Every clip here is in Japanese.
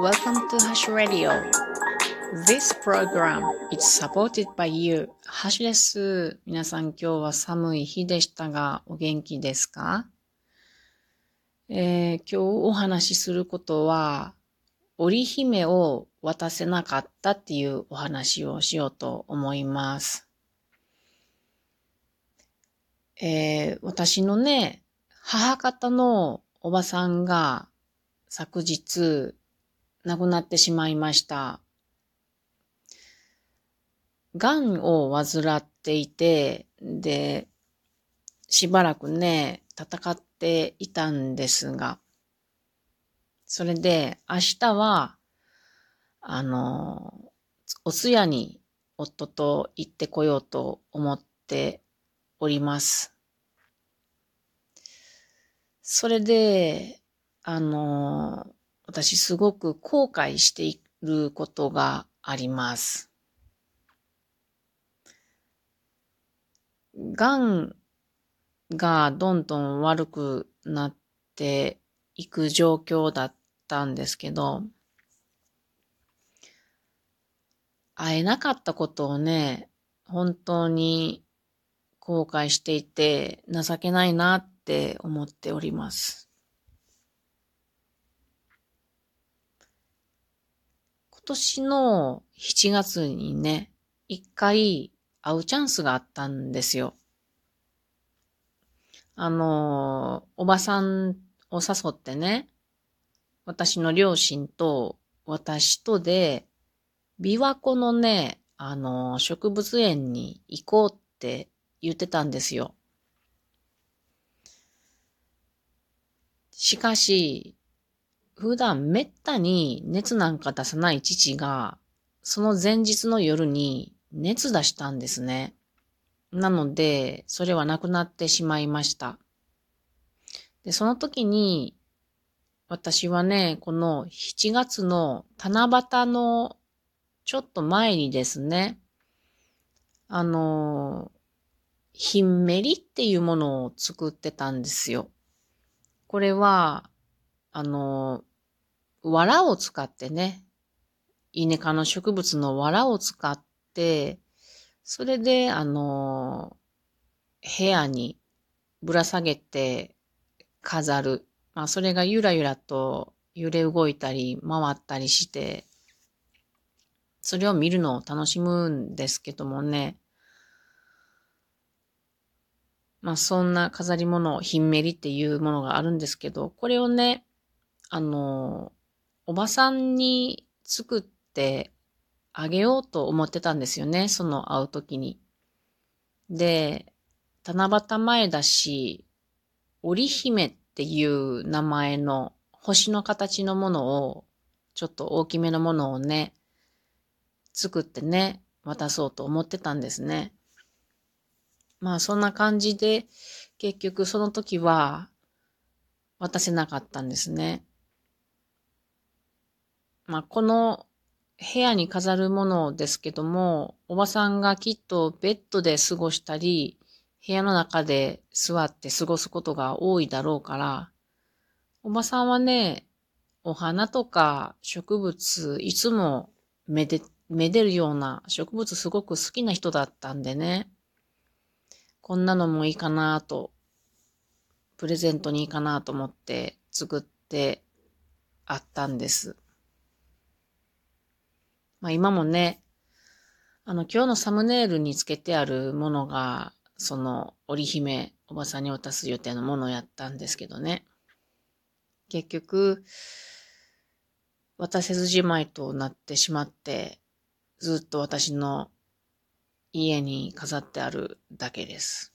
Welcome to Hash Radio. This program is supported by you. ハシです。皆さん今日は寒い日でしたが、お元気ですか、えー、今日お話しすることは、織姫を渡せなかったっていうお話をしようと思います。えー、私のね、母方のおばさんが昨日亡くなってしまいました。癌を患っていて、で、しばらくね、戦っていたんですが、それで明日は、あの、お通夜に夫と行ってこようと思っております。それで、あの、私すごく後悔していることがあります。癌がどんどん悪くなっていく状況だったんですけど、会えなかったことをね、本当に後悔していて情けないなって思っております。年の7月にね、一回会うチャンスがあったんですよ。あの、おばさんを誘ってね、私の両親と私とで、琵琶湖のね、あの、植物園に行こうって言ってたんですよ。しかし、普段めったに熱なんか出さない父が、その前日の夜に熱出したんですね。なので、それはなくなってしまいました。で、その時に、私はね、この7月の七夕のちょっと前にですね、あの、ひんめりっていうものを作ってたんですよ。これは、あの、藁を使ってね、イネ科の植物の藁を使って、それで、あの、部屋にぶら下げて飾る。まあ、それがゆらゆらと揺れ動いたり回ったりして、それを見るのを楽しむんですけどもね、まあそんな飾り物、ひんめりっていうものがあるんですけど、これをね、あの、おばさんに作ってあげようと思ってたんですよね、その会う時に。で、七夕前だし、織姫っていう名前の星の形のものを、ちょっと大きめのものをね、作ってね、渡そうと思ってたんですね。まあそんな感じで、結局その時は渡せなかったんですね。まあこの部屋に飾るものですけども、おばさんがきっとベッドで過ごしたり、部屋の中で座って過ごすことが多いだろうから、おばさんはね、お花とか植物、いつもめで、めでるような植物すごく好きな人だったんでね。こんなのもいいかなと、プレゼントにいいかなと思って作ってあったんです。まあ今もね、あの今日のサムネイルにつけてあるものが、その織姫、おばさんに渡す予定のものをやったんですけどね。結局、渡せずじまいとなってしまって、ずっと私の家に飾ってあるだけです。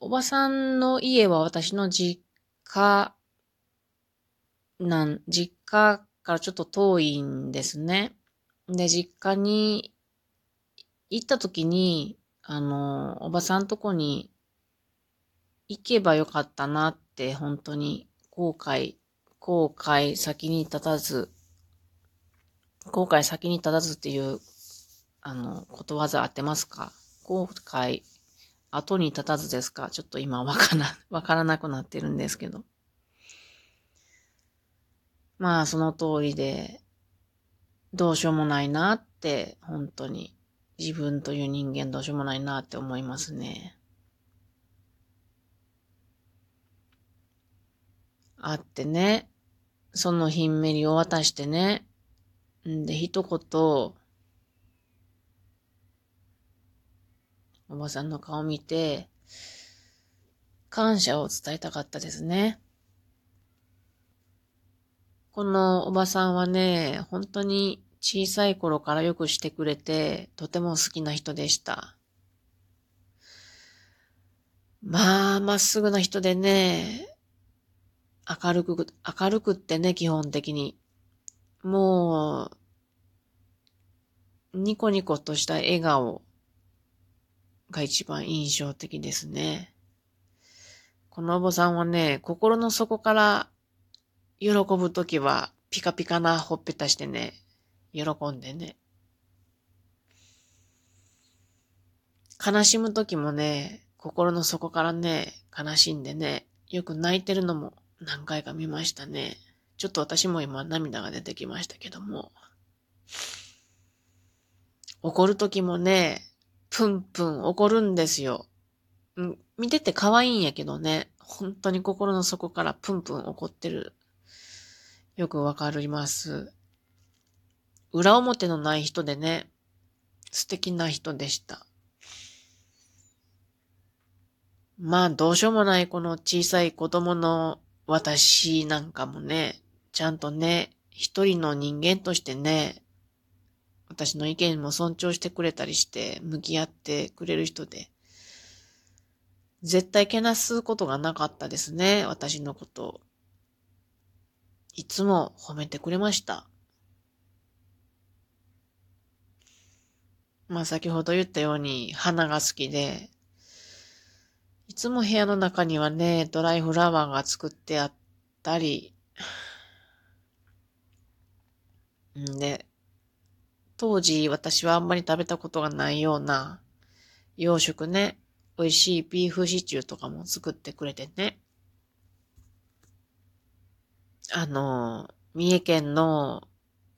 おばさんの家は私の実家なん、実家からちょっと遠いんですね。で、実家に行った時に、あの、おばさんとこに行けばよかったなって本当に後悔、後悔先に立たず後悔先に立たずっていう、あの、ことわざ合ってますか？後悔後に立たずですか？ちょっと今わから、わからなくなってるんですけど。まあ、その通りで、どうしようもないなって、本当に。自分という人間どうしようもないなって思いますね。あってね、そのひんめりを渡してね、んで、一言、おばさんの顔見て、感謝を伝えたかったですね。このおばさんはね、本当に小さい頃からよくしてくれて、とても好きな人でした。まあ、まっすぐな人でね、明るく、明るくってね、基本的に。もう、ニコニコとした笑顔が一番印象的ですね。このお坊さんはね、心の底から喜ぶときはピカピカなほっぺたしてね、喜んでね。悲しむときもね、心の底からね、悲しんでね、よく泣いてるのも何回か見ましたね。ちょっと私も今涙が出てきましたけども。怒るときもね、プンプン怒るんですよ。見てて可愛いんやけどね、本当に心の底からプンプン怒ってる。よくわかります。裏表のない人でね、素敵な人でした。まあ、どうしようもないこの小さい子供の私なんかもね、ちゃんとね、一人の人間としてね、私の意見も尊重してくれたりして、向き合ってくれる人で、絶対けなすことがなかったですね、私のこと。いつも褒めてくれました。まあ先ほど言ったように花が好きで、いつも部屋の中にはね、ドライフラワーが作ってあったり、んで、当時私はあんまり食べたことがないような洋食ね、美味しいビーフシチューとかも作ってくれてね。あの、三重県の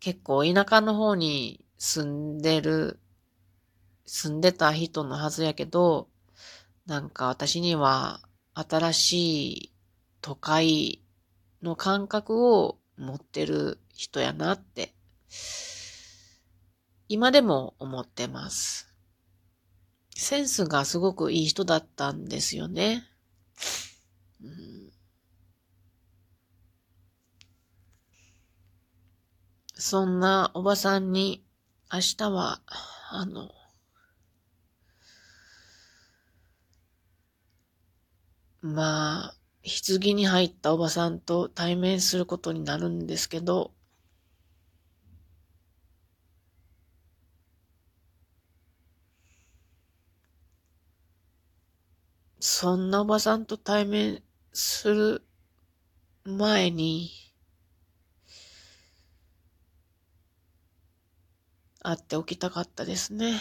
結構田舎の方に住んでる、住んでた人のはずやけど、なんか私には新しい都会の感覚を持ってる人やなって、今でも思ってます。センスがすごくいい人だったんですよね。うん、そんなおばさんに明日は、あの、まあ、棺に入ったおばさんと対面することになるんですけど、そんなおばさんと対面する前に、会っておきたかったですね。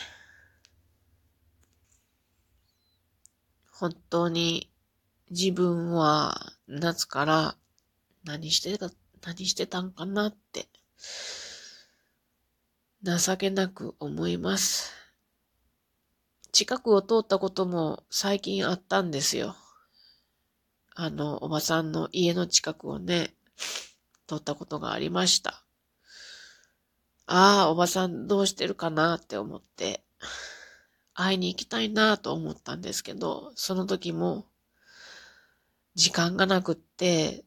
本当に自分は夏から何してた、何してたんかなって、情けなく思います。近くを通ったことも最近あったんですよ。あの、おばさんの家の近くをね、通ったことがありました。ああ、おばさんどうしてるかなって思って、会いに行きたいなと思ったんですけど、その時も時間がなくって、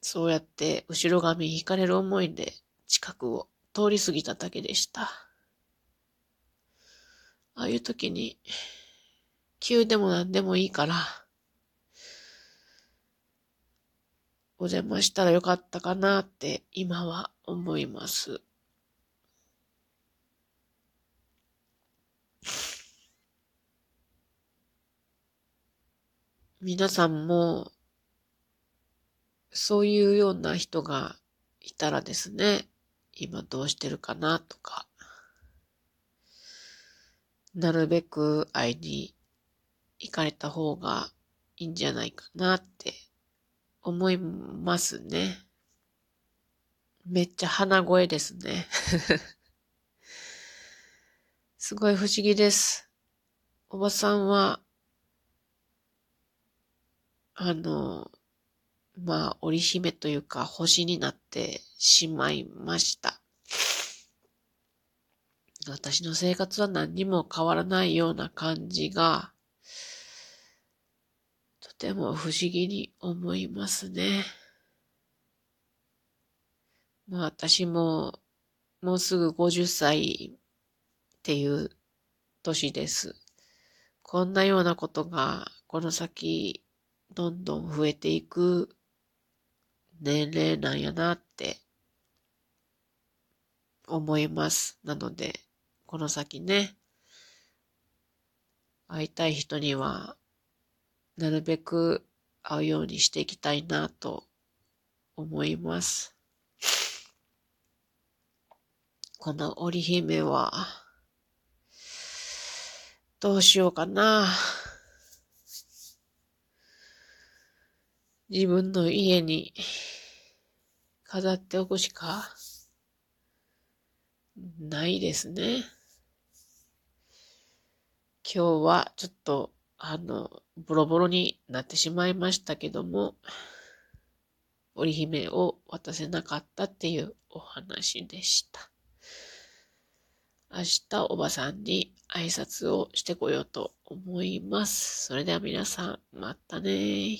そうやって後ろ髪引かれる思いで近くを通り過ぎただけでした。ああいう時に、急でも何でもいいから、お邪魔したらよかったかなって今は思います。皆さんも、そういうような人がいたらですね、今どうしてるかなとか、なるべく会いに行かれた方がいいんじゃないかなって思いますね。めっちゃ鼻声ですね。すごい不思議です。おばさんは、あの、まあ、織姫というか星になってしまいました。私の生活は何にも変わらないような感じが、ても不思議に思いますね。まあ私も、もうすぐ50歳っていう年です。こんなようなことがこの先どんどん増えていく年齢なんやなって思います。なので、この先ね、会いたい人には、なるべく会うようにしていきたいなと思います。この織姫は、どうしようかな。自分の家に飾っておくしかないですね。今日はちょっと、あの、ボロボロになってしまいましたけども、織姫を渡せなかったっていうお話でした。明日おばさんに挨拶をしてこようと思います。それでは皆さん、またね